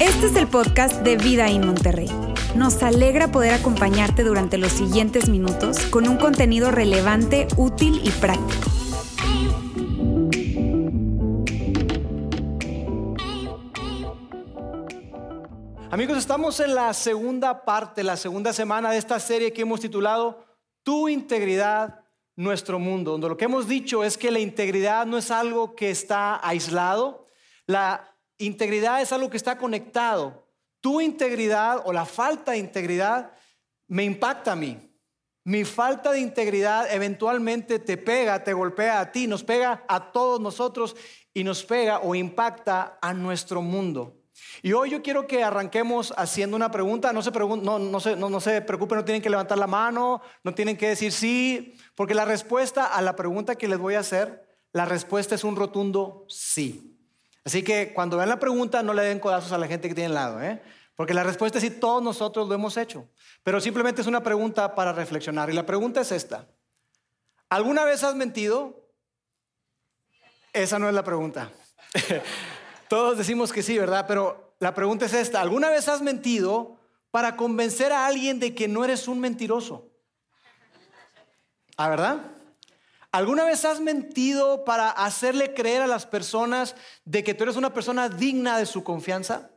Este es el podcast de Vida en Monterrey. Nos alegra poder acompañarte durante los siguientes minutos con un contenido relevante, útil y práctico. Amigos, estamos en la segunda parte, la segunda semana de esta serie que hemos titulado Tu integridad, nuestro mundo, donde lo que hemos dicho es que la integridad no es algo que está aislado, la integridad es algo que está conectado. Tu integridad o la falta de integridad me impacta a mí. Mi falta de integridad eventualmente te pega, te golpea a ti, nos pega a todos nosotros y nos pega o impacta a nuestro mundo. Y hoy yo quiero que arranquemos haciendo una pregunta. No se, no, no, se, no, no se preocupen, no tienen que levantar la mano, no tienen que decir sí, porque la respuesta a la pregunta que les voy a hacer, la respuesta es un rotundo sí. Así que cuando vean la pregunta, no le den codazos a la gente que tiene al lado, ¿eh? porque la respuesta es sí, todos nosotros lo hemos hecho. Pero simplemente es una pregunta para reflexionar. Y la pregunta es esta. ¿Alguna vez has mentido? Esa no es la pregunta. Todos decimos que sí, ¿verdad? Pero la pregunta es esta. ¿Alguna vez has mentido para convencer a alguien de que no eres un mentiroso? ¿Ah, verdad? ¿Alguna vez has mentido para hacerle creer a las personas de que tú eres una persona digna de su confianza?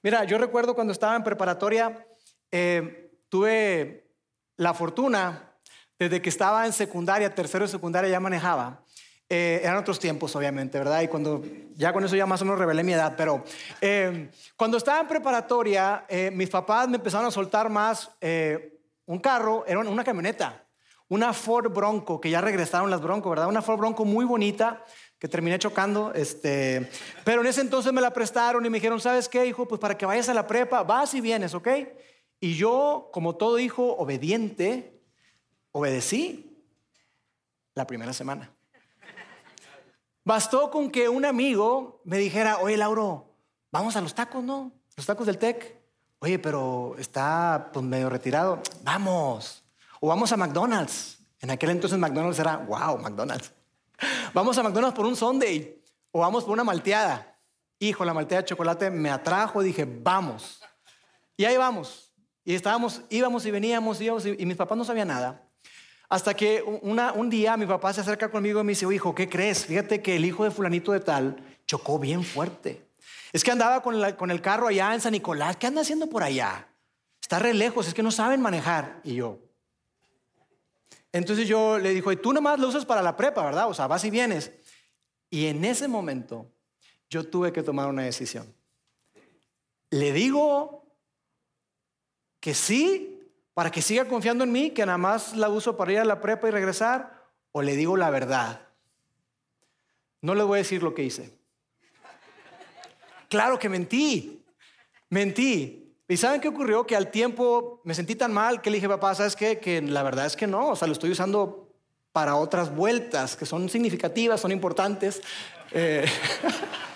Mira, yo recuerdo cuando estaba en preparatoria, eh, tuve la fortuna, desde que estaba en secundaria, tercero de secundaria ya manejaba, eh, eran otros tiempos, obviamente, ¿verdad? Y cuando ya con eso ya más o menos revelé mi edad, pero eh, cuando estaba en preparatoria, eh, mis papás me empezaron a soltar más un carro, era una camioneta, una Ford Bronco, que ya regresaron las Bronco, ¿verdad? Una Ford Bronco muy bonita que terminé chocando, este, pero en ese entonces me la prestaron y me dijeron, ¿sabes qué, hijo? Pues para que vayas a la prepa, vas y vienes, ¿ok? Y yo, como todo hijo obediente, obedecí la primera semana. Bastó con que un amigo me dijera, oye Lauro, vamos a los tacos, ¿no? Los tacos del TEC. Oye, pero está pues, medio retirado. Vamos. O vamos a McDonald's. En aquel entonces McDonald's era, wow, McDonald's. Vamos a McDonald's por un Sunday. O vamos por una malteada. Hijo, la malteada de chocolate me atrajo. Dije, vamos. Y ahí vamos. Y estábamos, íbamos y veníamos, íbamos y, y mis papás no sabían nada. Hasta que un día mi papá se acerca conmigo y me dice, hijo, ¿qué crees? Fíjate que el hijo de fulanito de tal chocó bien fuerte. Es que andaba con, el carro allá en San Nicolás. ¿Qué anda haciendo por allá? Está re lejos, es que no saben manejar. Y yo. Entonces yo le dijo, y tú nomás lo usas para la prepa, ¿verdad? O sea, vas y vienes. Y en ese momento yo tuve que tomar una decisión. Le digo que sí para que siga confiando en mí, que nada más la uso para ir a la prepa y regresar, o le digo la verdad. No le voy a decir lo que hice. Claro que mentí, mentí. ¿Y saben qué ocurrió? Que al tiempo me sentí tan mal que le dije, papá, ¿sabes qué? Que la verdad es que no, o sea, lo estoy usando para otras vueltas que son significativas, son importantes. Eh,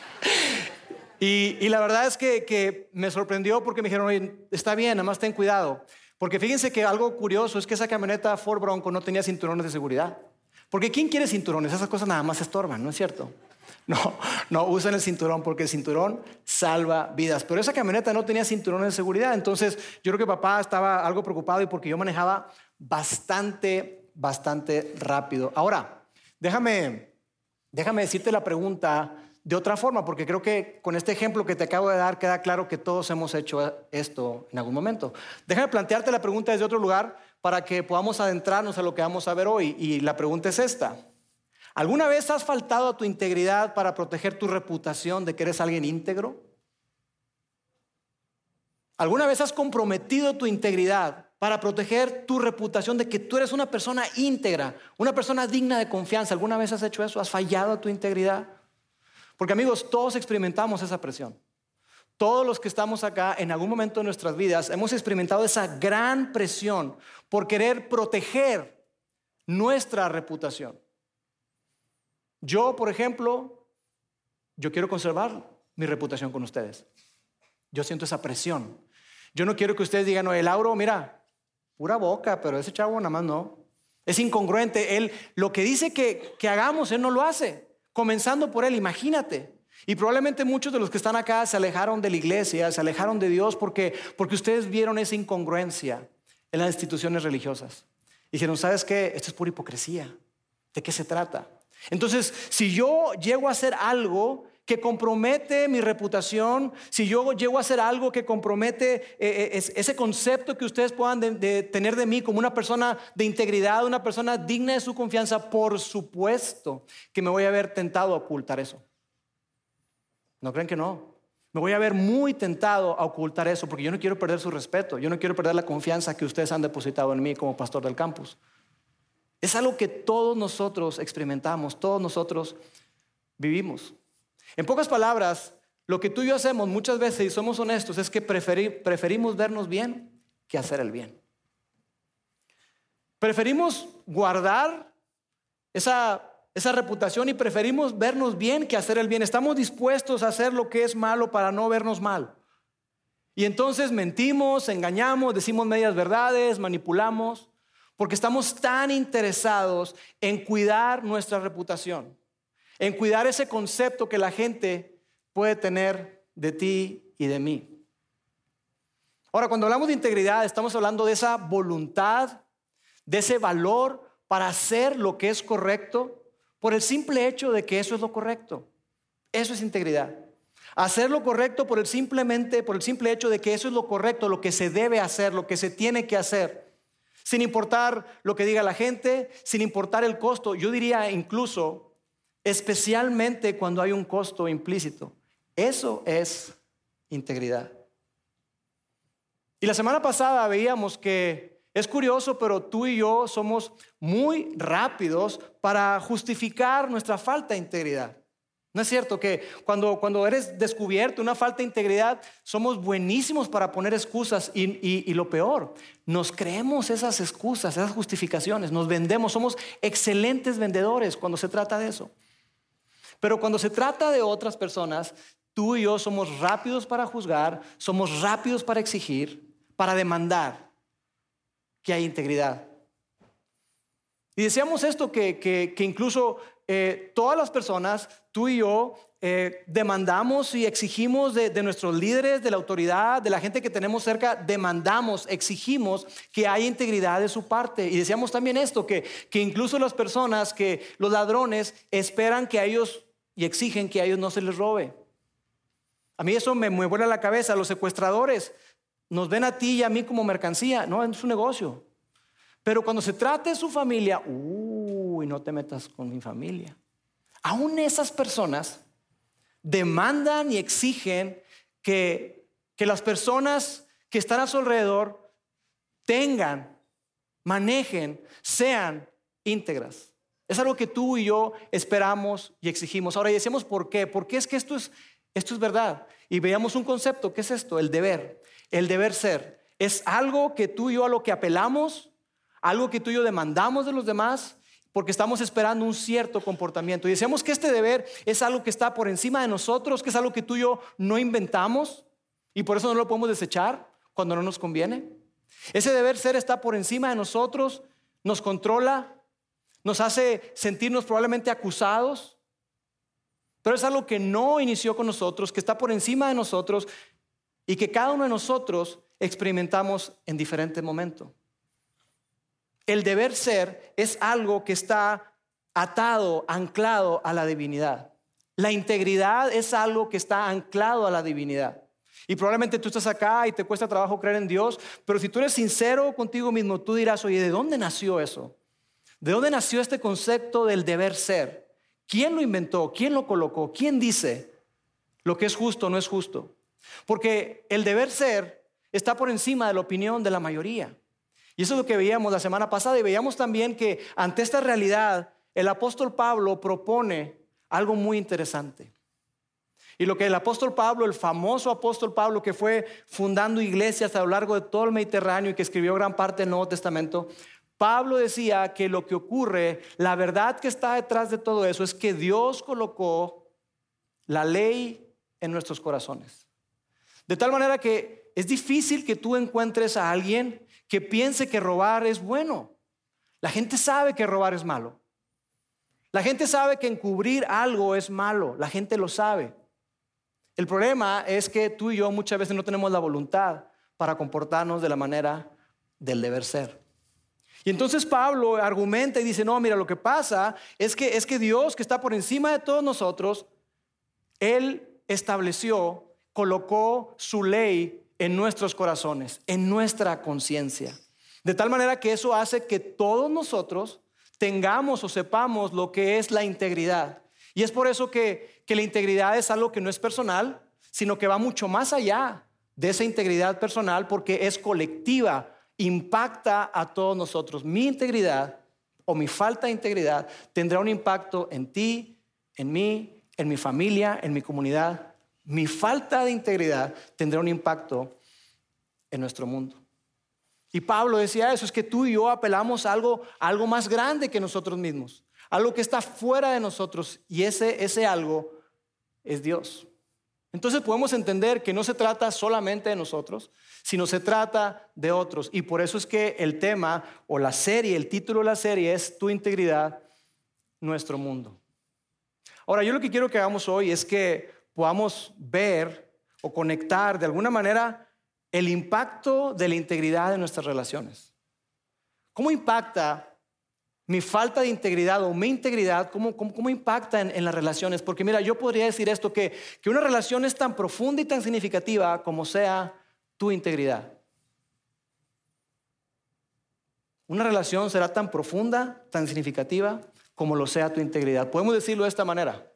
y, la verdad es que, que, me sorprendió porque me dijeron, oye, está bien, nada más ten cuidado. Porque fíjense que algo curioso es que esa camioneta Ford Bronco no tenía cinturones de seguridad. Porque ¿quién quiere cinturones? Esas cosas nada más estorban, ¿no es cierto? No, no usen el cinturón porque el cinturón salva vidas. Pero esa camioneta no tenía cinturones de seguridad. Entonces yo creo que papá estaba algo preocupado y porque yo manejaba bastante, bastante rápido. Ahora, déjame, déjame decirte la pregunta de otra forma, porque creo que con este ejemplo que te acabo de dar queda claro que todos hemos hecho esto en algún momento. Déjame plantearte la pregunta desde otro lugar para que podamos adentrarnos a lo que vamos a ver hoy. Y la pregunta es esta. ¿Alguna vez has faltado a tu integridad para proteger tu reputación de que eres alguien íntegro? ¿Alguna vez has comprometido tu integridad para proteger tu reputación de que tú eres una persona íntegra, una persona digna de confianza? ¿Alguna vez has hecho eso? ¿Has fallado a tu integridad? Porque amigos, todos experimentamos esa presión. Todos los que estamos acá en algún momento de nuestras vidas hemos experimentado esa gran presión por querer proteger nuestra reputación. Yo, por ejemplo, yo quiero conservar mi reputación con ustedes. Yo siento esa presión. Yo no quiero que ustedes digan, oye, Lauro, mira, pura boca, pero ese chavo nada más no. Es incongruente. Él lo que dice que, que hagamos, Él no lo hace. Comenzando por Él, imagínate. Y probablemente muchos de los que están acá se alejaron de la iglesia, se alejaron de Dios porque, porque ustedes vieron esa incongruencia en las instituciones religiosas. Dijeron, ¿sabes qué? Esto es pura hipocresía. ¿De qué se trata? Entonces, si yo llego a hacer algo que compromete mi reputación, si yo llego a hacer algo que compromete eh, eh, ese concepto que ustedes puedan tener de mí como una persona de integridad, una persona digna de su confianza, por supuesto que me voy a ver tentado a ocultar eso. ¿No creen que no? Me voy a ver muy tentado a ocultar eso porque yo no quiero perder su respeto, yo no quiero perder la confianza que ustedes han depositado en mí como pastor del campus. Es algo que todos nosotros experimentamos, todos nosotros vivimos. En pocas palabras, lo que tú y yo hacemos muchas veces, y somos honestos, es que preferimos vernos bien que hacer el bien. Preferimos guardar esa, reputación y preferimos vernos bien que hacer el bien. Estamos dispuestos a hacer lo que es malo para no vernos mal. Y entonces mentimos, engañamos, decimos medias verdades, manipulamos, porque estamos tan interesados en cuidar nuestra reputación en cuidar ese concepto que la gente puede tener de ti y de mí. Ahora, cuando hablamos de integridad, estamos hablando de esa voluntad, de ese valor para hacer lo que es correcto por el simple hecho de que eso es lo correcto. Eso es integridad. Hacer lo correcto por el simplemente por el simple hecho de que eso es lo correcto, lo que se debe hacer, lo que se tiene que hacer. Sin importar lo que diga la gente, sin importar el costo, yo diría incluso especialmente cuando hay un costo implícito. Eso es integridad. Y la semana pasada veíamos que es curioso, pero tú y yo somos muy rápidos para justificar nuestra falta de integridad. ¿No es cierto que cuando, cuando eres descubierto una falta de integridad, somos buenísimos para poner excusas y, y, lo peor, nos creemos esas excusas, esas justificaciones, nos vendemos, somos excelentes vendedores cuando se trata de eso. Pero cuando se trata de otras personas, tú y yo somos rápidos para juzgar, somos rápidos para exigir, para demandar que hay integridad. Y decíamos esto, que, incluso eh, todas las personas, tú y yo, eh, demandamos y exigimos de, de, nuestros líderes, de la autoridad, de la gente que tenemos cerca, demandamos, exigimos que haya integridad de su parte. Y decíamos también esto, que, que incluso las personas, que los ladrones esperan que a ellos y exigen que a ellos no se les robe. A mí eso me, me la cabeza. Los secuestradores nos ven a ti y a mí como mercancía. No, es su negocio. Pero cuando se trata de su familia, uy, no te metas con mi familia. Aún esas personas demandan y exigen que, que las personas que están a su alrededor tengan, manejen, sean íntegras. Es algo que tú y yo esperamos y exigimos. Ahora, y decimos por qué. Porque es que esto es, esto es verdad. Y veamos un concepto. ¿Qué es esto? El deber. El deber ser. Es algo que tú y yo a lo que apelamos, algo que tú y yo demandamos de los demás, porque estamos esperando un cierto comportamiento. Y decimos que este deber es algo que está por encima de nosotros, que es algo que tú y yo no inventamos y por eso no lo podemos desechar cuando no nos conviene. Ese deber ser está por encima de nosotros, nos controla, nos hace sentirnos probablemente acusados, pero es algo que no inició con nosotros, que está por encima de nosotros y que cada uno de nosotros experimentamos en diferente momento. El deber ser es algo que está atado, anclado a la divinidad. La integridad es algo que está anclado a la divinidad. Y probablemente tú estás acá y te cuesta trabajo creer en Dios, pero si tú eres sincero contigo mismo, tú dirás, oye, ¿de dónde nació eso? ¿De dónde nació este concepto del deber ser? ¿Quién lo inventó? ¿Quién lo colocó? ¿Quién dice lo que es justo o no es justo? Porque el deber ser está por encima de la opinión de la mayoría. Y eso es lo que veíamos la semana pasada y veíamos también que ante esta realidad el apóstol Pablo propone algo muy interesante. Y lo que el apóstol Pablo, el famoso apóstol Pablo que fue fundando iglesias a lo largo de todo el Mediterráneo y que escribió gran parte del Nuevo Testamento, Pablo decía que lo que ocurre, la verdad que está detrás de todo eso es que Dios colocó la ley en nuestros corazones. De tal manera que es difícil que tú encuentres a alguien que piense que robar es bueno. La gente sabe que robar es malo. La gente sabe que encubrir algo es malo. La gente lo sabe. El problema es que tú y yo muchas veces no tenemos la voluntad para comportarnos de la manera del deber ser. Y entonces Pablo argumenta y dice, no, mira, lo que pasa es que, es que Dios, que está por encima de todos nosotros, Él estableció, colocó su ley en nuestros corazones, en nuestra conciencia. De tal manera que eso hace que todos nosotros tengamos o sepamos lo que es la integridad. Y es por eso que, que la integridad es algo que no es personal, sino que va mucho más allá de esa integridad personal porque es colectiva, impacta a todos nosotros. Mi integridad o mi falta de integridad tendrá un impacto en ti, en mí, en mi familia, en mi comunidad. Mi falta de integridad tendrá un impacto en nuestro mundo. Y Pablo decía eso, es que tú y yo apelamos a algo, algo más grande que nosotros mismos, algo que está fuera de nosotros y ese, ese algo es Dios. Entonces podemos entender que no se trata solamente de nosotros, sino se trata de otros. Y por eso es que el tema o la serie, el título de la serie es Tu integridad, nuestro mundo. Ahora, yo lo que quiero que hagamos hoy es que podamos ver o conectar de alguna manera el impacto de la integridad de nuestras relaciones. ¿Cómo impacta mi falta de integridad o mi integridad, ¿cómo, cómo, impacta en, las relaciones? Porque mira, yo podría decir esto, que, que una relación es tan profunda y tan significativa como sea tu integridad. Una relación será tan profunda, tan significativa como lo sea tu integridad. Podemos decirlo de esta manera.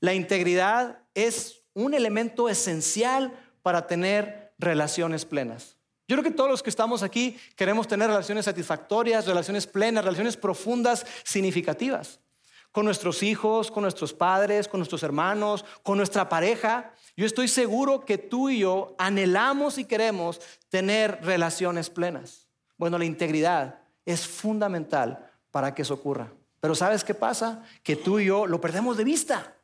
La integridad es un elemento esencial para tener relaciones plenas. Yo creo que todos los que estamos aquí queremos tener relaciones satisfactorias, relaciones plenas, relaciones profundas, significativas. Con nuestros hijos, con nuestros padres, con nuestros hermanos, con nuestra pareja. Yo estoy seguro que tú y yo anhelamos y queremos tener relaciones plenas. Bueno, la integridad es fundamental para que eso ocurra. Pero ¿sabes qué pasa? Que tú y yo lo perdemos de vista.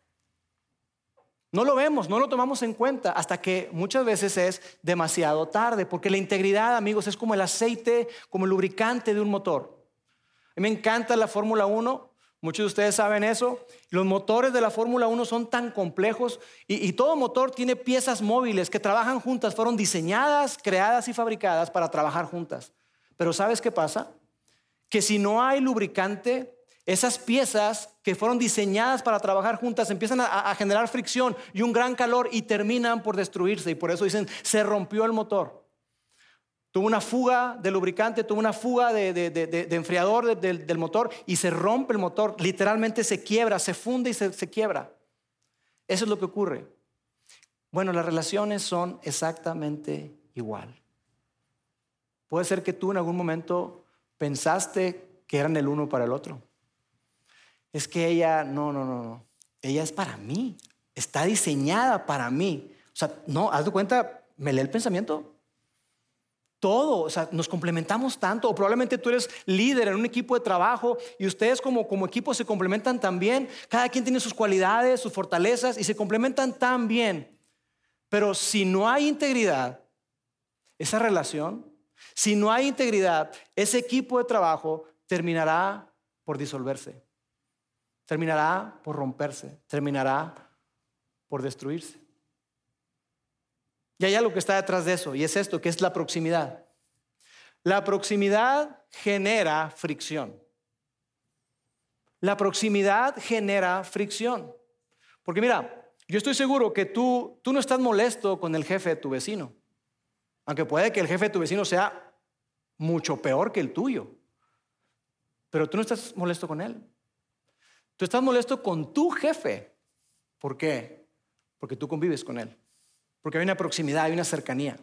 No lo vemos, no lo tomamos en cuenta hasta que muchas veces es demasiado tarde, porque la integridad, amigos, es como el aceite, como el lubricante de un motor. A mí me encanta la Fórmula 1, muchos de ustedes saben eso. Los motores de la Fórmula 1 son tan complejos y, y todo motor tiene piezas móviles que trabajan juntas, fueron diseñadas, creadas y fabricadas para trabajar juntas. Pero ¿sabes qué pasa? Que si no hay lubricante, esas piezas que fueron diseñadas para trabajar juntas empiezan a, generar fricción y un gran calor y terminan por destruirse. Y por eso dicen, se rompió el motor. Tuvo una fuga de lubricante, tuvo una fuga de, enfriador del motor y se rompe el motor. Literalmente se quiebra, se funde y se, se quiebra. Eso es lo que ocurre. Bueno, las relaciones son exactamente igual. Puede ser que tú en algún momento pensaste que eran el uno para el otro es que ella, no, no, no, no, ella es para mí, está diseñada para mí. O sea, no, haz de cuenta, me lee el pensamiento. Todo, o sea, nos complementamos tanto, o probablemente tú eres líder en un equipo de trabajo y ustedes como, como equipo se complementan tan bien, cada quien tiene sus cualidades, sus fortalezas y se complementan tan bien. Pero si no hay integridad, esa relación, si no hay integridad, ese equipo de trabajo terminará por disolverse terminará por romperse, terminará por destruirse. Y hay algo que está detrás de eso, y es esto, que es la proximidad. La proximidad genera fricción. La proximidad genera fricción. Porque mira, yo estoy seguro que tú, tú no estás molesto con el jefe de tu vecino. Aunque puede que el jefe de tu vecino sea mucho peor que el tuyo. Pero tú no estás molesto con él. Tú estás molesto con tu jefe. ¿Por qué? Porque tú convives con él. Porque hay una proximidad, hay una cercanía.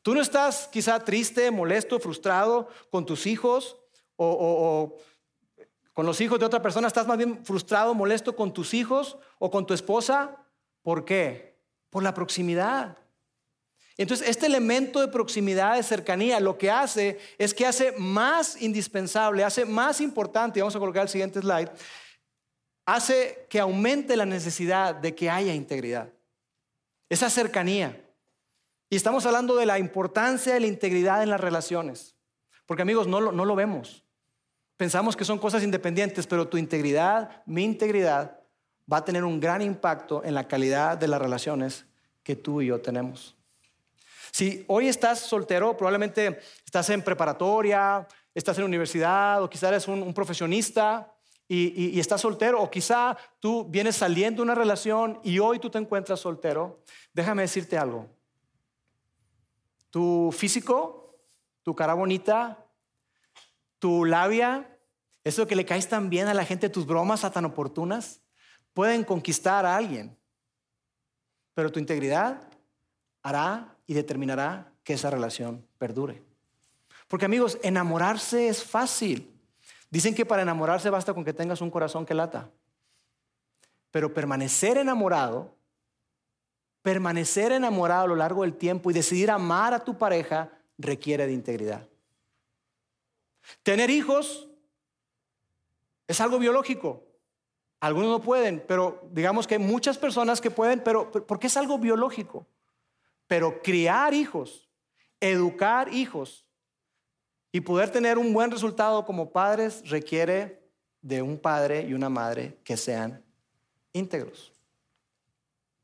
Tú no estás quizá triste, molesto, frustrado con tus hijos o, con los hijos de otra persona. Estás más bien frustrado, molesto con tus hijos o con tu esposa. ¿Por qué? Por la proximidad. Entonces, este elemento de proximidad, de cercanía, lo que hace es que hace más indispensable, hace más importante, vamos a colocar el siguiente slide, hace que aumente la necesidad de que haya integridad. Esa cercanía. Y estamos hablando de la importancia de la integridad en las relaciones. Porque amigos, no lo, no lo vemos. Pensamos que son cosas independientes, pero tu integridad, mi integridad, va a tener un gran impacto en la calidad de las relaciones que tú y yo tenemos. Si hoy estás soltero, probablemente estás en preparatoria, estás en universidad o quizás eres un, profesionista y, y, estás soltero o quizá tú vienes saliendo de una relación y hoy tú te encuentras soltero, déjame decirte algo. Tu físico, tu cara bonita, tu labia, eso que le caes tan bien a la gente, tus bromas tan oportunas, pueden conquistar a alguien. Pero tu integridad hará y determinará que esa relación perdure. Porque amigos, enamorarse es fácil. Dicen que para enamorarse basta con que tengas un corazón que lata. Pero permanecer enamorado, permanecer enamorado a lo largo del tiempo y decidir amar a tu pareja requiere de integridad. Tener hijos es algo biológico. Algunos no pueden, pero digamos que hay muchas personas que pueden, pero porque es algo biológico. Pero criar hijos, educar hijos y poder tener un buen resultado como padres requiere de un padre y una madre que sean íntegros.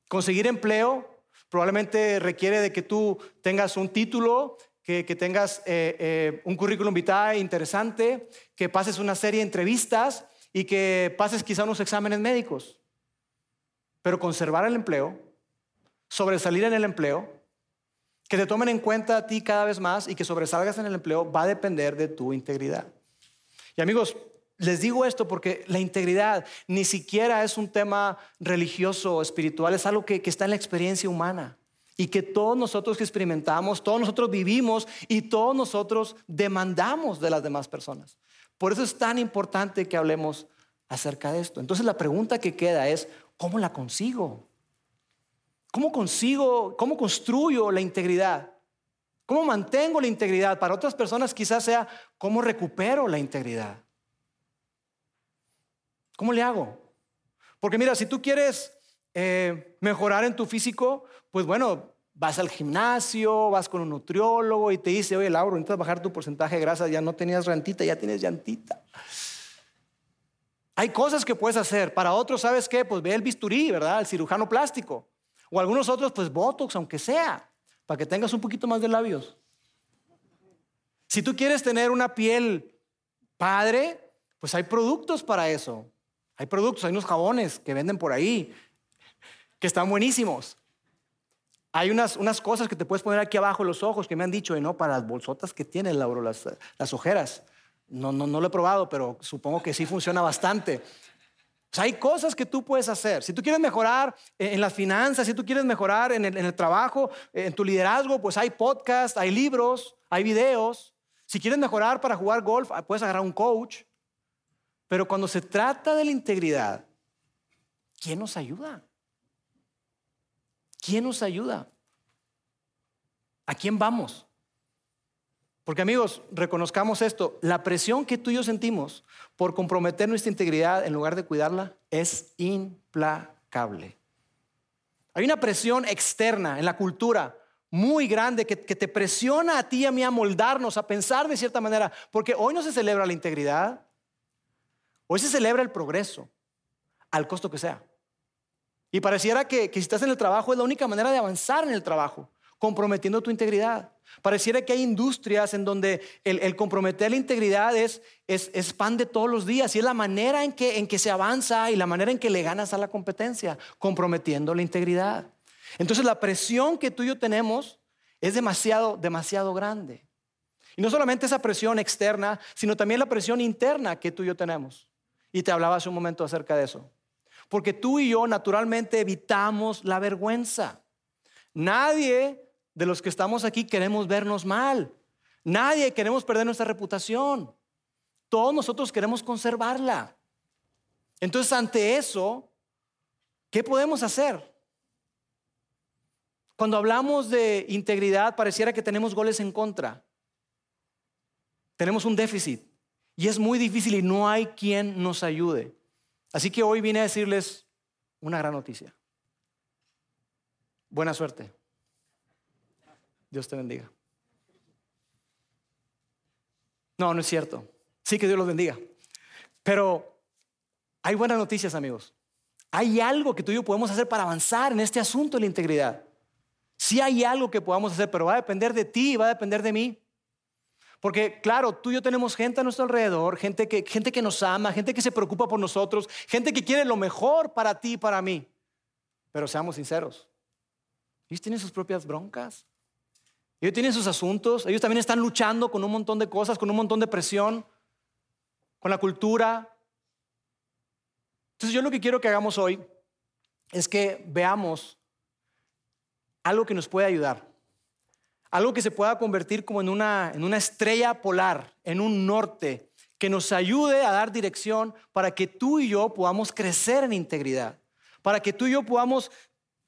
Conseguir empleo probablemente requiere de que tú tengas un título que, tengas eh, eh, un currículum vitae interesante, que pases una serie de entrevistas y que pases quizá unos exámenes médicos. Pero conservar el empleo, sobresalir en el empleo, que te tomen en cuenta a ti cada vez más y que sobresalgas en el empleo va a depender de tu integridad. Y amigos, les digo esto porque la integridad ni siquiera es un tema religioso o espiritual, es algo que está en la experiencia humana y que todos nosotros que experimentamos, todos nosotros vivimos y todos nosotros demandamos de las demás personas. Por eso es tan importante que hablemos acerca de esto. Entonces la pregunta que queda es, ¿cómo la consigo? ¿Cómo consigo, cómo construyo la integridad? ¿Cómo mantengo la integridad? Para otras personas quizás sea, ¿cómo recupero la integridad? ¿Cómo le hago? Porque mira, si tú quieres eh, mejorar en tu físico, pues bueno, vas al gimnasio, vas con un nutriólogo y te dice, oye, Lauro, necesitas bajar tu porcentaje de grasa, ya no tenías rantita, ya tienes llantita. Hay cosas que puedes hacer. Para otros, ¿sabes qué? Pues ve el bisturí, ¿verdad? El cirujano plástico. O algunos otros, pues Botox, aunque sea, para que tengas un poquito más de labios. Si tú quieres tener una piel padre, pues hay productos para eso. Hay productos, hay unos jabones que venden por ahí que están buenísimos. Hay unas, unas cosas que te puedes poner aquí abajo en los ojos que me han dicho, ¿no? Para las bolsotas que tienen, Lauro, las, las ojeras. No, no, no lo he probado, pero supongo que sí funciona bastante. Hay cosas que tú puedes hacer. Si tú quieres mejorar en las finanzas, si tú quieres mejorar en el, en el trabajo, en tu liderazgo, pues hay podcasts, hay libros, hay videos. Si quieres mejorar para jugar golf, puedes agarrar un coach. Pero cuando se trata de la integridad, ¿quién nos ayuda? ¿Quién nos ayuda? ¿A quién vamos? Porque amigos, reconozcamos esto, la presión que tú y yo sentimos por comprometer nuestra integridad en lugar de cuidarla es implacable. Hay una presión externa en la cultura muy grande que, que, te presiona a ti y a mí a moldarnos, a pensar de cierta manera, porque hoy no se celebra la integridad, hoy se celebra el progreso, al costo que sea. Y pareciera que, si estás en el trabajo es la única manera de avanzar en el trabajo, comprometiendo tu integridad. Pareciera que hay industrias en donde el, comprometer la integridad es, es, pan de todos los días y es la manera en que, en que se avanza y la manera en que le ganas a la competencia, comprometiendo la integridad. Entonces la presión que tú y yo tenemos es demasiado, demasiado grande. Y no solamente esa presión externa, sino también la presión interna que tú y yo tenemos. Y te hablaba hace un momento acerca de eso. Porque tú y yo naturalmente evitamos la vergüenza. Nadie de los que estamos aquí queremos vernos mal. Nadie queremos perder nuestra reputación. Todos nosotros queremos conservarla. Entonces, ante eso, ¿qué podemos hacer? Cuando hablamos de integridad, pareciera que tenemos goles en contra. Tenemos un déficit. Y es muy difícil y no hay quien nos ayude. Así que hoy vine a decirles una gran noticia. Buena suerte. Dios te bendiga. No, no es cierto. Sí, que Dios los bendiga. Pero hay buenas noticias, amigos. Hay algo que tú y yo podemos hacer para avanzar en este asunto de la integridad. Sí hay algo que podamos hacer, pero va a depender de ti, va a depender de mí. Porque claro, tú y yo tenemos gente a nuestro alrededor, gente que, gente que nos ama, gente que se preocupa por nosotros, gente que quiere lo mejor para ti y para mí. Pero seamos sinceros, ellos tienen sus propias broncas, ellos tienen sus asuntos, ellos también están luchando con un montón de cosas, con un montón de presión, con la cultura. Entonces yo lo que quiero que hagamos hoy es que veamos algo que nos puede ayudar algo que se pueda convertir como en una, en una estrella polar, en un norte, que nos ayude a dar dirección para que tú y yo podamos crecer en integridad, para que tú y yo podamos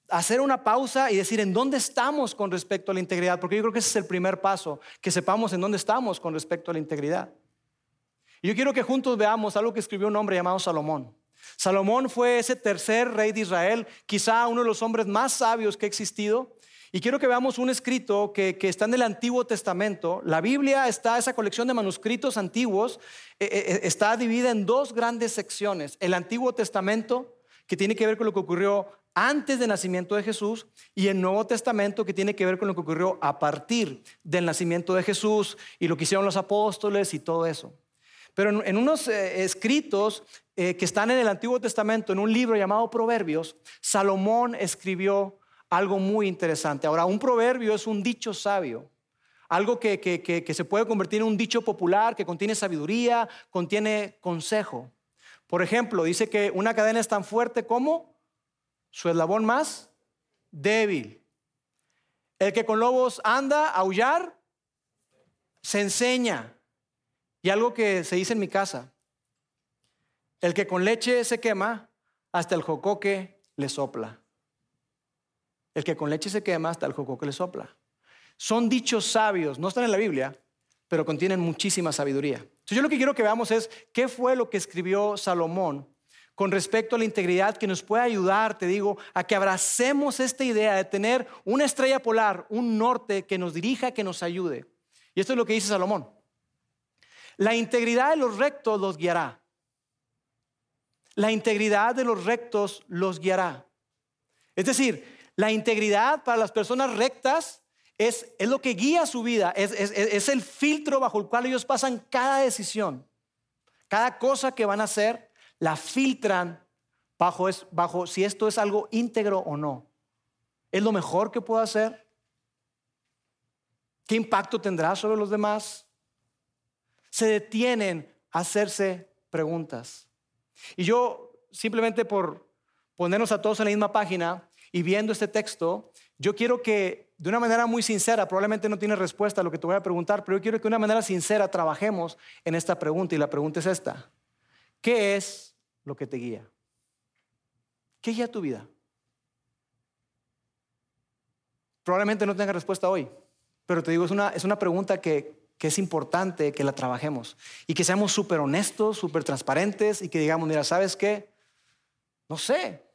hacer una pausa y decir en dónde estamos con respecto a la integridad, porque yo creo que ese es el primer paso, que sepamos en dónde estamos con respecto a la integridad. Y yo quiero que juntos veamos algo que escribió un hombre llamado Salomón. Salomón fue ese tercer rey de Israel, quizá uno de los hombres más sabios que ha existido, y quiero que veamos un escrito que, está en el Antiguo Testamento. La Biblia está, esa colección de manuscritos antiguos, eh, eh, eh, está dividida en dos grandes secciones. El Antiguo Testamento, que tiene que ver con lo que ocurrió antes del nacimiento de Jesús, y el Nuevo Testamento, que tiene que ver con lo que ocurrió a partir del nacimiento de Jesús y lo que hicieron los apóstoles y todo eso. Pero en, unos escritos que están en el Antiguo Testamento, en un libro llamado Proverbios, Salomón escribió algo muy interesante. Ahora, un proverbio es un dicho sabio, algo que, que, se puede convertir en un dicho popular, que contiene sabiduría, contiene consejo. Por ejemplo, dice que una cadena es tan fuerte como su eslabón más débil. El que con lobos anda a aullar, se enseña. Y algo que se dice en mi casa, el que con leche se quema, hasta el jocoque le sopla. El que con leche se quema hasta el joco que le sopla. Son dichos sabios, no están en la Biblia, pero contienen muchísima sabiduría. Entonces yo lo que quiero que veamos es qué fue lo que escribió Salomón con respecto a la integridad que nos puede ayudar, te digo, a que abracemos esta idea de tener una estrella polar, un norte que nos dirija, que nos ayude. Y esto es lo que dice Salomón. La integridad de los rectos los guiará. La integridad de los rectos los guiará. Es decir, la integridad para las personas rectas es, es lo que guía su vida, es, es, el filtro bajo el cual ellos pasan cada decisión. Cada cosa que van a hacer, la filtran bajo, bajo si esto es algo íntegro o no. ¿Es lo mejor que puedo hacer? ¿Qué impacto tendrá sobre los demás? Se detienen a hacerse preguntas. Y yo, simplemente por ponernos a todos en la misma página, y viendo este texto, yo quiero que de una manera muy sincera, probablemente no tiene respuesta a lo que te voy a preguntar, pero yo quiero que de una manera sincera trabajemos en esta pregunta y la pregunta es esta. ¿Qué es lo que te guía? ¿Qué guía tu vida? Probablemente no tenga respuesta hoy, pero te digo, es una, es una pregunta que, que es importante que la trabajemos y que seamos súper honestos, súper transparentes y que digamos, mira, ¿sabes qué? No sé,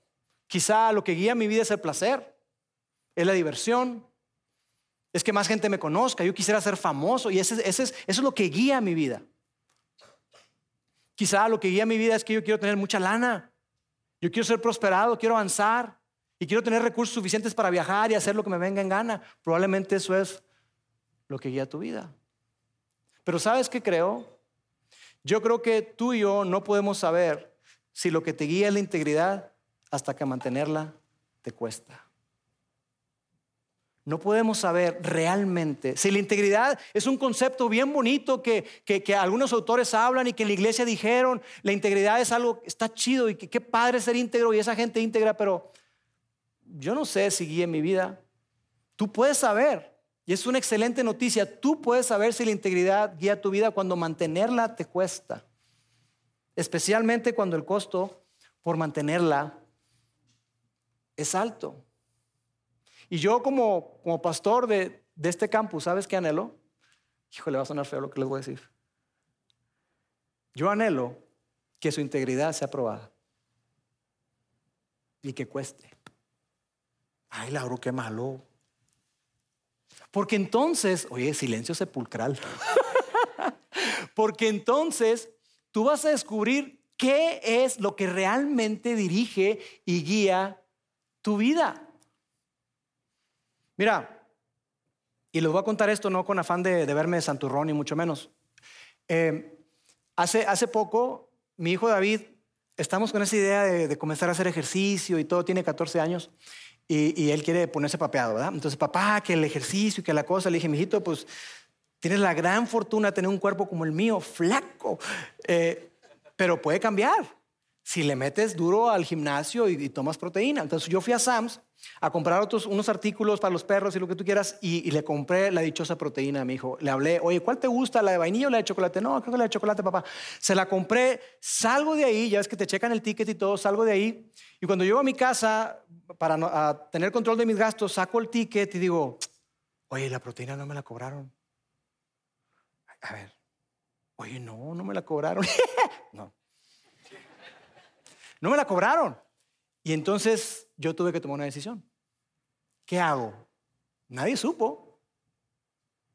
Quizá lo que guía mi vida es el placer, es la diversión, es que más gente me conozca, yo quisiera ser famoso y ese, es, eso es lo que guía mi vida. Quizá lo que guía mi vida es que yo quiero tener mucha lana, yo quiero ser prosperado, quiero avanzar y quiero tener recursos suficientes para viajar y hacer lo que me venga en gana. Probablemente eso es lo que guía tu vida. Pero ¿sabes qué creo? Yo creo que tú y yo no podemos saber si lo que te guía es la integridad hasta que mantenerla te cuesta. No podemos saber realmente si la integridad es un concepto bien bonito que, que, algunos autores hablan y que en la iglesia dijeron, la integridad es algo, está chido y que qué padre ser íntegro y esa gente íntegra, pero yo no sé si guíe mi vida. Tú puedes saber, y es una excelente noticia, tú puedes saber si la integridad guía tu vida cuando mantenerla te cuesta, especialmente cuando el costo por mantenerla es alto. Y yo como, como pastor de, de este campus, ¿sabes qué anhelo? Híjole, va a sonar feo lo que les voy a decir. Yo anhelo que su integridad sea probada y que cueste. Ay, Lauro, qué malo. Porque entonces, oye, silencio sepulcral. Porque entonces tú vas a descubrir qué es lo que realmente dirige y guía tu vida. Mira, y les voy a contar esto no con afán de, verme santurrón ni mucho menos. Eh, hace, hace poco, mi hijo David, estamos con esa idea de, comenzar a hacer ejercicio y todo, tiene 14 años. Y, él quiere ponerse papeado, ¿verdad? Entonces, papá, que el ejercicio y que la cosa, le dije, mijito, pues tienes la gran fortuna de tener un cuerpo como el mío, flaco, eh, pero puede cambiar si le metes duro al gimnasio y, tomas proteína. Entonces yo fui a Sam's a comprar otros, unos artículos para los perros y lo que tú quieras y, le compré la dichosa proteína a mi hijo. Le hablé, oye, ¿cuál te gusta? ¿La de vainilla o la de chocolate? No, creo que la de chocolate, papá. Se la compré, salgo de ahí, ya ves que te checan el ticket y todo, salgo de ahí. Y cuando llego a mi casa, para tener control de mis gastos, saco el ticket y digo, oye, la proteína no me la cobraron. A ver, oye, no, no me la cobraron. no. Me la cobraron. Y entonces yo tuve que tomar una decisión. ¿Qué hago? Nadie supo.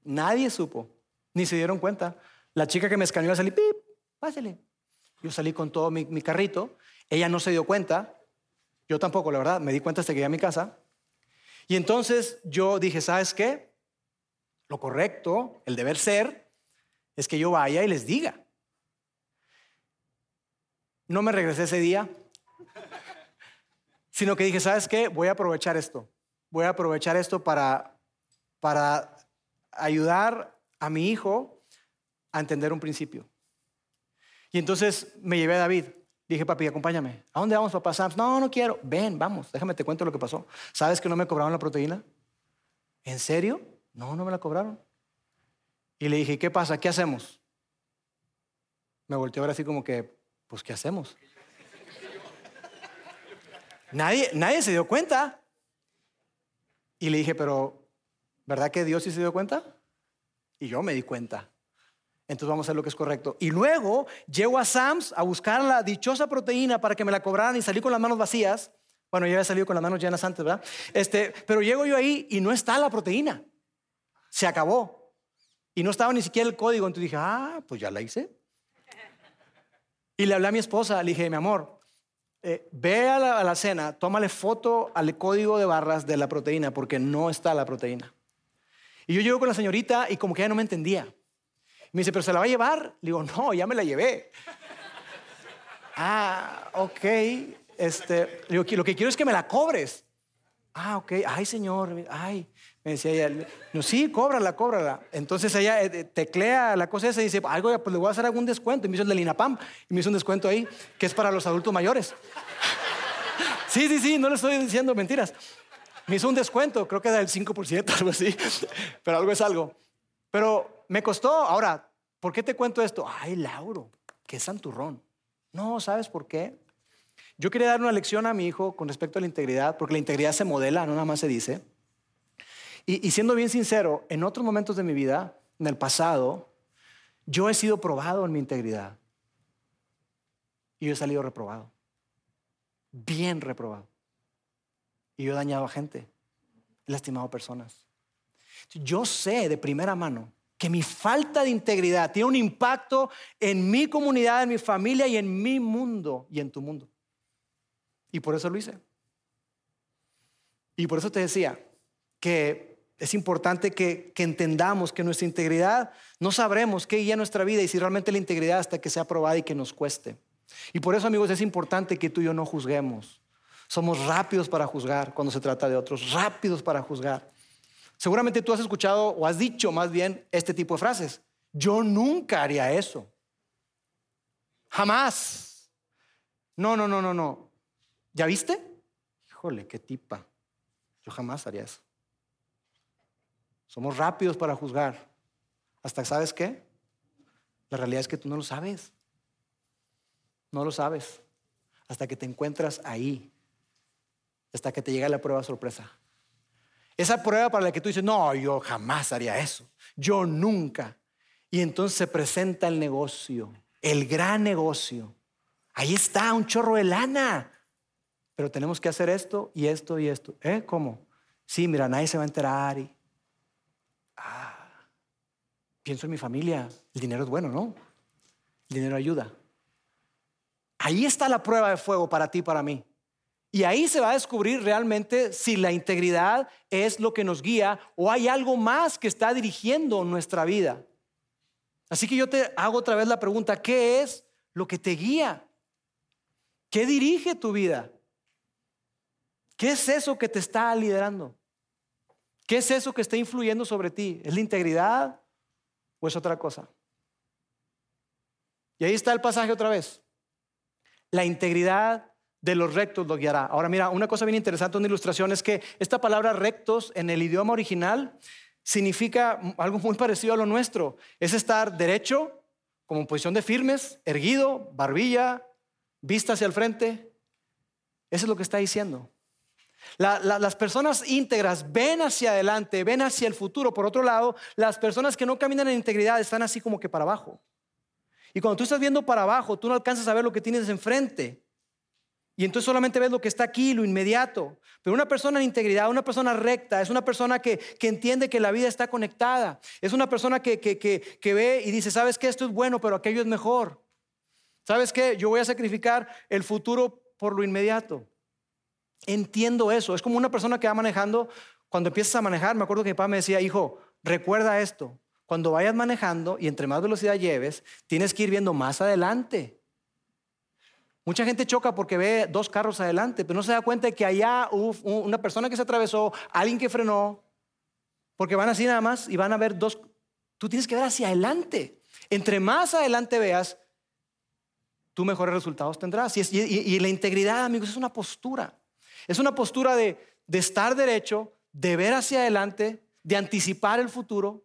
Nadie supo. Ni se dieron cuenta. La chica que me escaneó salí, pip, pásale. Yo salí con todo mi, mi carrito. Ella no se dio cuenta. Yo tampoco, la verdad. Me di cuenta hasta que llegué a mi casa. Y entonces yo dije, ¿sabes qué? Lo correcto, el deber ser, es que yo vaya y les diga. No me regresé ese día, sino que dije, ¿sabes qué? Voy a aprovechar esto. Voy a aprovechar esto para, para ayudar a mi hijo a entender un principio. Y entonces me llevé a David. Dije, papi, acompáñame. ¿A dónde vamos, papá Sam? No, no quiero. Ven, vamos, déjame te cuento lo que pasó. ¿Sabes que no me cobraron la proteína? ¿En serio? No, no me la cobraron. Y le dije, ¿qué pasa? ¿Qué hacemos? Me volteó ahora así como que, pues ¿qué hacemos? Nadie, nadie se dio cuenta. Y le dije, pero ¿verdad que Dios sí se dio cuenta? Y yo me di cuenta. Entonces vamos a hacer lo que es correcto. Y luego llego a Sam's a buscar la dichosa proteína para que me la cobraran y salí con las manos vacías. Bueno, ya había salido con las manos llenas antes, ¿verdad? Este, pero llego yo ahí y no está la proteína. Se acabó. Y no estaba ni siquiera el código. Entonces dije, ah, pues ya la hice. Y le hablé a mi esposa, le dije, mi amor, eh, ve a la, cena, tómale foto al código de barras de la proteína, porque no está la proteína. Y yo llego con la señorita y como que ella no me entendía. Me dice, ¿pero se la va a llevar? Le digo, no, ya me la llevé. ah, ok. Este, digo, lo que quiero es que me la cobres. Ah, ok. Ay, señor. Ay, me decía ella, no, sí, cóbrala, cóbrala. Entonces ella eh, teclea la cosa esa y dice, algo, pues le voy a hacer algún descuento. Y me hizo el de Linapam y me hizo un descuento ahí, que es para los adultos mayores. sí, sí, sí, no le estoy diciendo mentiras. Me hizo un descuento, creo que era del 5%, algo así, pero algo es algo. Pero me costó, ahora, ¿por qué te cuento esto? Ay, Lauro, qué santurrón. No, ¿sabes por qué? Yo quería dar una lección a mi hijo con respecto a la integridad, porque la integridad se modela, no nada más se dice. Y, siendo bien sincero, en otros momentos de mi vida, en el pasado, yo he sido probado en mi integridad. Y yo he salido reprobado. Bien reprobado. Y yo he dañado a gente. He lastimado personas. Yo sé de primera mano que mi falta de integridad tiene un impacto en mi comunidad, en mi familia y en mi mundo y en tu mundo. Y por eso lo hice. Y por eso te decía que es importante que, entendamos que nuestra integridad no sabremos qué guía nuestra vida y si realmente la integridad hasta que sea probada y que nos cueste. Y por eso, amigos, es importante que tú y yo no juzguemos. Somos rápidos para juzgar cuando se trata de otros, rápidos para juzgar. Seguramente tú has escuchado o has dicho más bien este tipo de frases. Yo nunca haría eso. Jamás. No, no, no, no, no. ¿Ya viste? Híjole, qué tipa. Yo jamás haría eso. Somos rápidos para juzgar. Hasta, ¿sabes qué? La realidad es que tú no lo sabes. No lo sabes. Hasta que te encuentras ahí. Hasta que te llega la prueba sorpresa. Esa prueba para la que tú dices, no, yo jamás haría eso. Yo nunca. Y entonces se presenta el negocio, el gran negocio. Ahí está, un chorro de lana. Pero tenemos que hacer esto y esto y esto. ¿Eh? ¿Cómo? Sí, mira, nadie se va a enterar. Y pienso en mi familia, el dinero es bueno, ¿no? El dinero ayuda. Ahí está la prueba de fuego para ti, para mí. Y ahí se va a descubrir realmente si la integridad es lo que nos guía o hay algo más que está dirigiendo nuestra vida. Así que yo te hago otra vez la pregunta, ¿qué es lo que te guía? ¿Qué dirige tu vida? ¿Qué es eso que te está liderando? ¿Qué es eso que está influyendo sobre ti? ¿Es la integridad o es otra cosa? Y ahí está el pasaje otra vez. La integridad de los rectos lo guiará. Ahora mira, una cosa bien interesante, una ilustración es que esta palabra rectos en el idioma original significa algo muy parecido a lo nuestro. Es estar derecho, como en posición de firmes, erguido, barbilla, vista hacia el frente. Eso es lo que está diciendo. Las personas íntegras ven hacia adelante, ven hacia el futuro. Por otro lado, las personas que no caminan en integridad están así como que para abajo. Y cuando tú estás viendo para abajo, tú no alcanzas a ver lo que tienes enfrente. Y entonces solamente ves lo que está aquí, lo inmediato. Pero una persona en integridad, una persona recta, es una persona que, entiende que la vida está conectada. Es una persona que, que, ve y dice, sabes que esto es bueno, pero aquello es mejor. ¿Sabes qué? Yo voy a sacrificar el futuro por lo inmediato. Entiendo eso. Es como una persona que va manejando. Cuando empiezas a manejar, me acuerdo que mi papá me decía, hijo, recuerda esto. Cuando vayas manejando y entre más velocidad lleves, tienes que ir viendo más adelante. Mucha gente choca porque ve dos carros adelante, pero no se da cuenta de que allá una persona que se atravesó, alguien que frenó, porque van así nada más y van a ver dos. Tú tienes que ver hacia adelante. Entre más adelante veas, tú mejores resultados tendrás. Y, la integridad, amigos, es una postura. Es una postura de, de estar derecho, de ver hacia adelante, de anticipar el futuro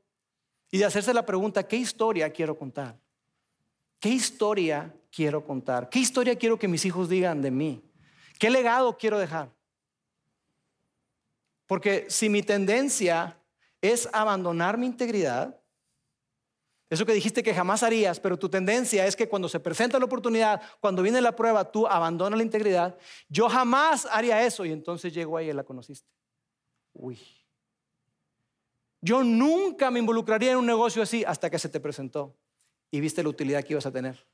y de hacerse la pregunta, ¿qué historia quiero contar? ¿Qué historia quiero contar? ¿Qué historia quiero que mis hijos digan de mí? ¿Qué legado quiero dejar? Porque si mi tendencia es abandonar mi integridad, eso que dijiste que jamás harías, pero tu tendencia es que cuando se presenta la oportunidad, cuando viene la prueba, tú abandonas la integridad, yo jamás haría eso y entonces llego ahí y la conociste. Uy. Yo nunca me involucraría en un negocio así hasta que se te presentó y viste la utilidad que ibas a tener.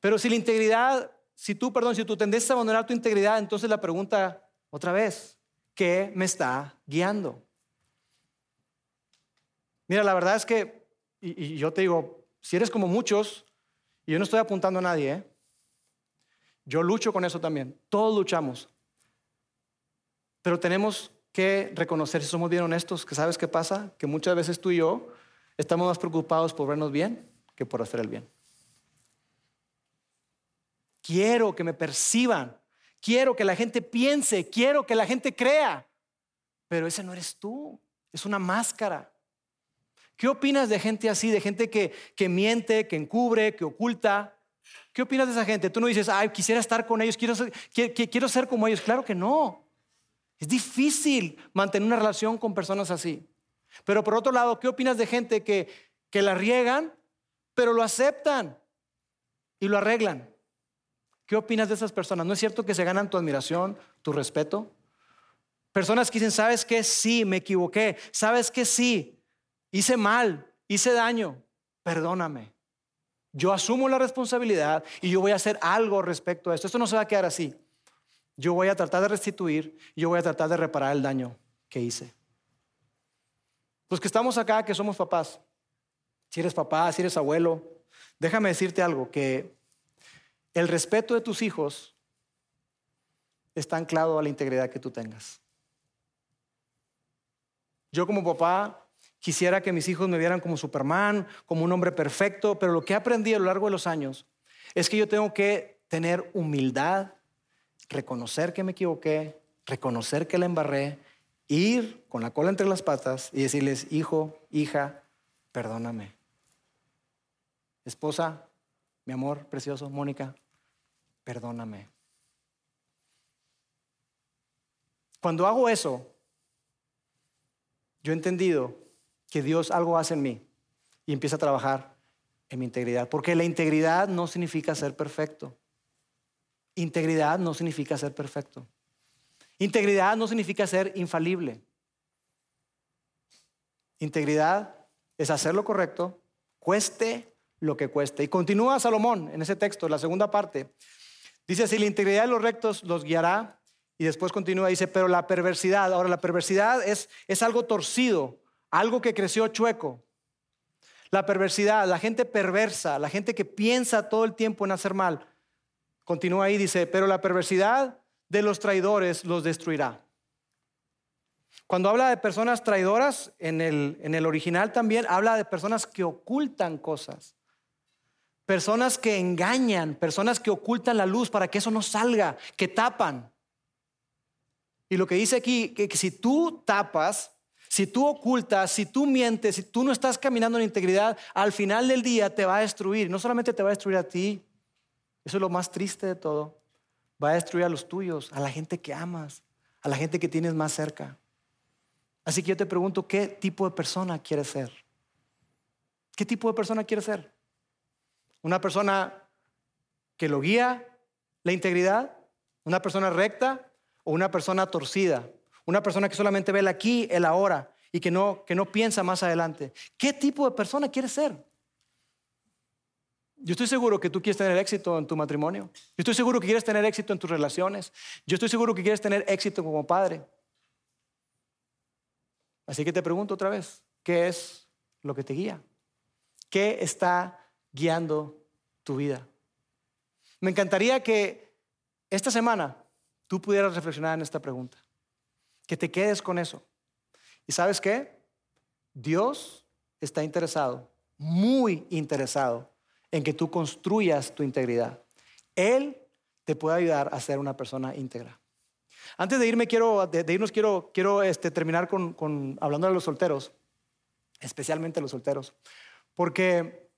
Pero si la integridad, si tú, perdón, si tú tendencia a abandonar tu integridad, entonces la pregunta otra vez, ¿qué me está guiando? Mira, la verdad es que, y, yo te digo, si eres como muchos, y yo no estoy apuntando a nadie, ¿eh? yo lucho con eso también, todos luchamos, pero tenemos que reconocer, si somos bien honestos, que sabes qué pasa, que muchas veces tú y yo Estamos más preocupados por vernos bien que por hacer el bien. Quiero que me perciban, quiero que la gente piense, quiero que la gente crea, pero ese no eres tú, es una máscara. ¿Qué opinas de gente así, de gente que, que miente, que encubre, que oculta? ¿Qué opinas de esa gente? Tú no dices, ay, quisiera estar con ellos, quiero ser, quiero ser como ellos. Claro que no. Es difícil mantener una relación con personas así. Pero por otro lado, ¿qué opinas de gente que, que la riegan, pero lo aceptan y lo arreglan? ¿Qué opinas de esas personas? ¿No es cierto que se ganan tu admiración, tu respeto? Personas que dicen, ¿sabes qué? Sí, me equivoqué. ¿Sabes qué? Sí, hice mal, hice daño. Perdóname. Yo asumo la responsabilidad y yo voy a hacer algo respecto a esto. Esto no se va a quedar así. Yo voy a tratar de restituir, yo voy a tratar de reparar el daño que hice. Los que estamos acá, que somos papás, si eres papá, si eres abuelo, déjame decirte algo, que el respeto de tus hijos está anclado a la integridad que tú tengas. Yo como papá quisiera que mis hijos me vieran como Superman, como un hombre perfecto, pero lo que he aprendido a lo largo de los años es que yo tengo que tener humildad, reconocer que me equivoqué, reconocer que la embarré ir con la cola entre las patas y decirles, hijo, hija, perdóname. Esposa, mi amor precioso, Mónica, perdóname. Cuando hago eso, yo he entendido que Dios algo hace en mí y empieza a trabajar en mi integridad. Porque la integridad no significa ser perfecto. Integridad no significa ser perfecto. Integridad no significa ser infalible. Integridad es hacer lo correcto, cueste lo que cueste. Y continúa Salomón en ese texto, la segunda parte. Dice así, la integridad de los rectos los guiará. Y después continúa, dice, pero la perversidad, ahora la perversidad es, es algo torcido, algo que creció chueco. La perversidad, la gente perversa, la gente que piensa todo el tiempo en hacer mal. Continúa ahí, dice, pero la perversidad de los traidores los destruirá. Cuando habla de personas traidoras, en el, en el original también habla de personas que ocultan cosas. Personas que engañan, personas que ocultan la luz para que eso no salga, que tapan. Y lo que dice aquí, que, si tú tapas, si tú ocultas, si tú mientes, si tú no estás caminando en integridad, al final del día te va a destruir. No solamente te va a destruir a ti, eso es lo más triste de todo. Va a destruir a los tuyos, a la gente que amas, a la gente que tienes más cerca. Así que yo te pregunto, ¿qué tipo de persona quieres ser? ¿Qué tipo de persona quieres ser? ¿Una persona que lo guía la integridad? ¿Una persona recta o una persona torcida? Una persona que solamente ve el aquí, el ahora y que no, que no piensa más adelante. ¿Qué tipo de persona quieres ser? Yo estoy seguro que tú quieres tener éxito en tu matrimonio. Yo estoy seguro que quieres tener éxito en tus relaciones. Yo estoy seguro que quieres tener éxito como padre. Así que te pregunto otra vez, ¿qué es lo que te guía? ¿Qué está guiando tu vida? Me encantaría que esta semana tú pudieras reflexionar en esta pregunta, que te quedes con eso. ¿Y sabes qué? Dios está interesado, muy interesado, en que tú construyas tu integridad. Él te puede ayudar a ser una persona íntegra. Antes de irme, quiero, de, irnos, quiero, quiero este, terminar con, hablando de los solteros, especialmente los solteros. Porque,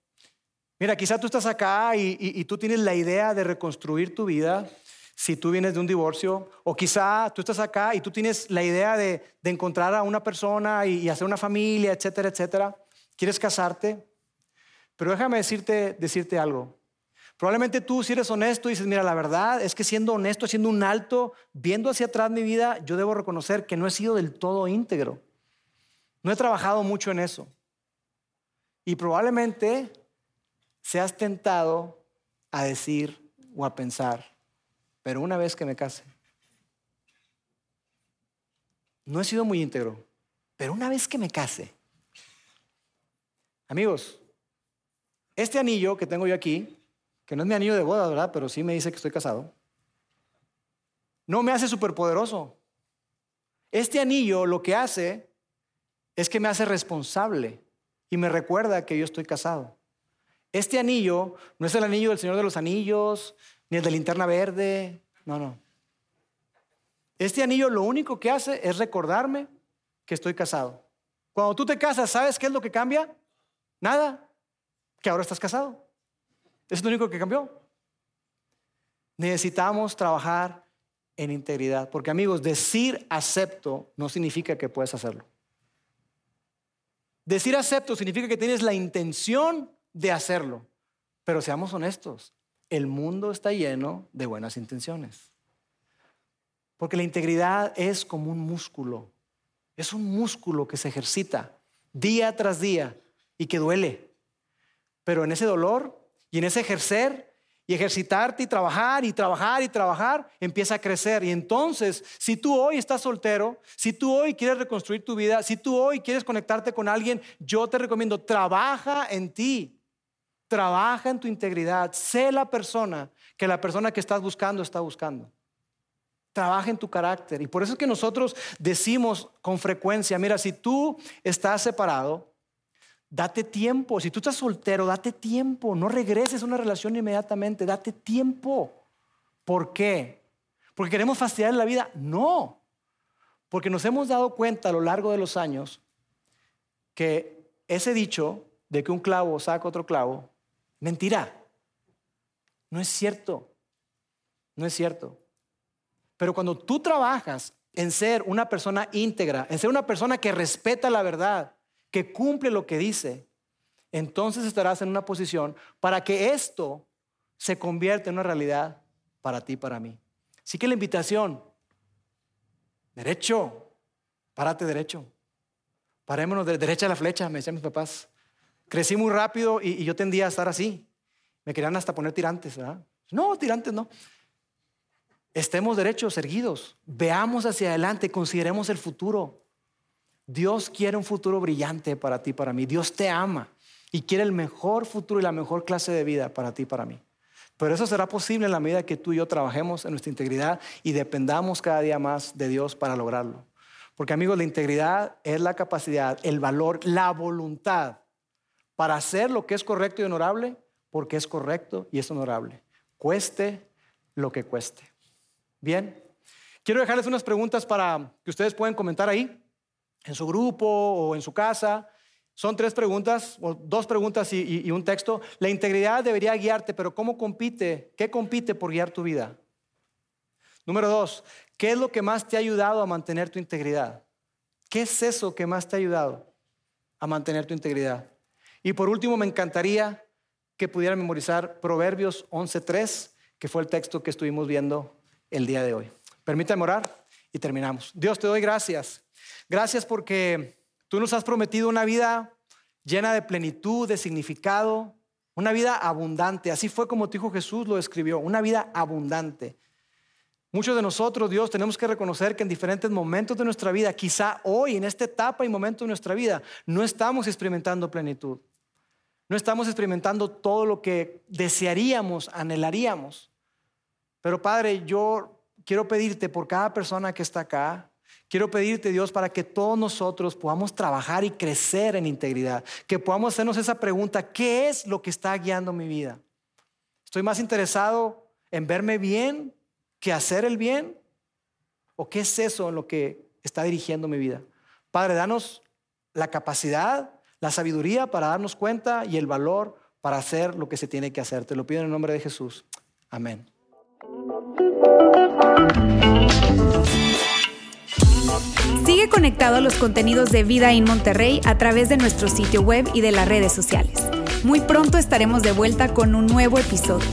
mira, quizá tú estás acá y, tú tienes la idea de reconstruir tu vida si tú vienes de un divorcio, o quizá tú estás acá y tú tienes la idea de, encontrar a una persona y, hacer una familia, etcétera, etcétera. Quieres casarte, pero déjame decirte, decirte algo. Probablemente tú, si eres honesto, dices, mira, la verdad es que siendo honesto, siendo un alto, viendo hacia atrás mi vida, yo debo reconocer que no he sido del todo íntegro. No he trabajado mucho en eso. Y probablemente seas tentado a decir o a pensar, pero una vez que me case, no he sido muy íntegro, pero una vez que me case, amigos, este anillo que tengo yo aquí, que no es mi anillo de boda, ¿verdad? Pero sí me dice que estoy casado. No me hace superpoderoso. Este anillo lo que hace es que me hace responsable y me recuerda que yo estoy casado. Este anillo no es el anillo del Señor de los Anillos, ni el de linterna verde, no, no. Este anillo lo único que hace es recordarme que estoy casado. Cuando tú te casas, ¿sabes qué es lo que cambia? Nada, que ahora estás casado. Es lo único que cambió. Necesitamos trabajar en integridad, porque amigos, decir acepto no significa que puedes hacerlo. Decir acepto significa que tienes la intención de hacerlo, pero seamos honestos, el mundo está lleno de buenas intenciones. Porque la integridad es como un músculo, es un músculo que se ejercita día tras día y que duele. Pero en ese dolor y en ese ejercer y ejercitarte y trabajar y trabajar y trabajar, empieza a crecer. Y entonces, si tú hoy estás soltero, si tú hoy quieres reconstruir tu vida, si tú hoy quieres conectarte con alguien, yo te recomiendo, trabaja en ti. Trabaja en tu integridad. Sé la persona que la persona que estás buscando está buscando. Trabaja en tu carácter. Y por eso es que nosotros decimos con frecuencia, mira, si tú estás separado, Date tiempo. Si tú estás soltero, date tiempo. No regreses a una relación inmediatamente. Date tiempo. ¿Por qué? ¿Porque queremos fastidiar la vida? No. Porque nos hemos dado cuenta a lo largo de los años que ese dicho de que un clavo saca otro clavo, mentira. No es cierto. No es cierto. Pero cuando tú trabajas en ser una persona íntegra, en ser una persona que respeta la verdad, que cumple lo que dice, entonces estarás en una posición para que esto se convierta en una realidad para ti para mí. Así que la invitación, derecho, párate derecho. Parémonos de derecha a la flecha, me decían mis papás. Crecí muy rápido y, yo tendía a estar así. Me querían hasta poner tirantes, ¿verdad? No, tirantes no. Estemos derechos, erguidos. Veamos hacia adelante, consideremos el futuro. Dios quiere un futuro brillante para ti, para mí. Dios te ama y quiere el mejor futuro y la mejor clase de vida para ti, para mí. Pero eso será posible en la medida que tú y yo trabajemos en nuestra integridad y dependamos cada día más de Dios para lograrlo. Porque amigos, la integridad es la capacidad, el valor, la voluntad para hacer lo que es correcto y honorable, porque es correcto y es honorable. Cueste lo que cueste. Bien, quiero dejarles unas preguntas para que ustedes puedan comentar ahí, en su grupo o en su casa. Son tres preguntas, o dos preguntas y, un texto. La integridad debería guiarte, pero ¿cómo compite? ¿Qué compite por guiar tu vida? Número dos, ¿qué es lo que más te ha ayudado a mantener tu integridad? ¿Qué es eso que más te ha ayudado a mantener tu integridad? Y por último, me encantaría que pudiera memorizar Proverbios 11.3, que fue el texto que estuvimos viendo el día de hoy. Permítame orar y terminamos. Dios, te doy gracias. Gracias porque Tú nos has prometido una vida llena de plenitud, de significado, una vida abundante. Así fue como tu Hijo Jesús lo escribió, una vida abundante. Muchos de nosotros, Dios, tenemos que reconocer que en diferentes momentos de nuestra vida, quizá hoy, en esta etapa y momento de nuestra vida, no estamos experimentando plenitud. No estamos experimentando todo lo que desearíamos, anhelaríamos. Pero Padre, yo quiero pedirte por cada persona que está acá, Quiero pedirte, Dios, para que todos nosotros podamos trabajar y crecer en integridad, que podamos hacernos esa pregunta, ¿qué es lo que está guiando mi vida? ¿Estoy más interesado en verme bien que hacer el bien? ¿O qué es eso en lo que está dirigiendo mi vida? Padre, danos la capacidad, la sabiduría para darnos cuenta y el valor para hacer lo que se tiene que hacer. Te lo pido en el nombre de Jesús. Amén. Sigue conectado a los contenidos de Vida en Monterrey a través de nuestro sitio web y de las redes sociales. Muy pronto estaremos de vuelta con un nuevo episodio.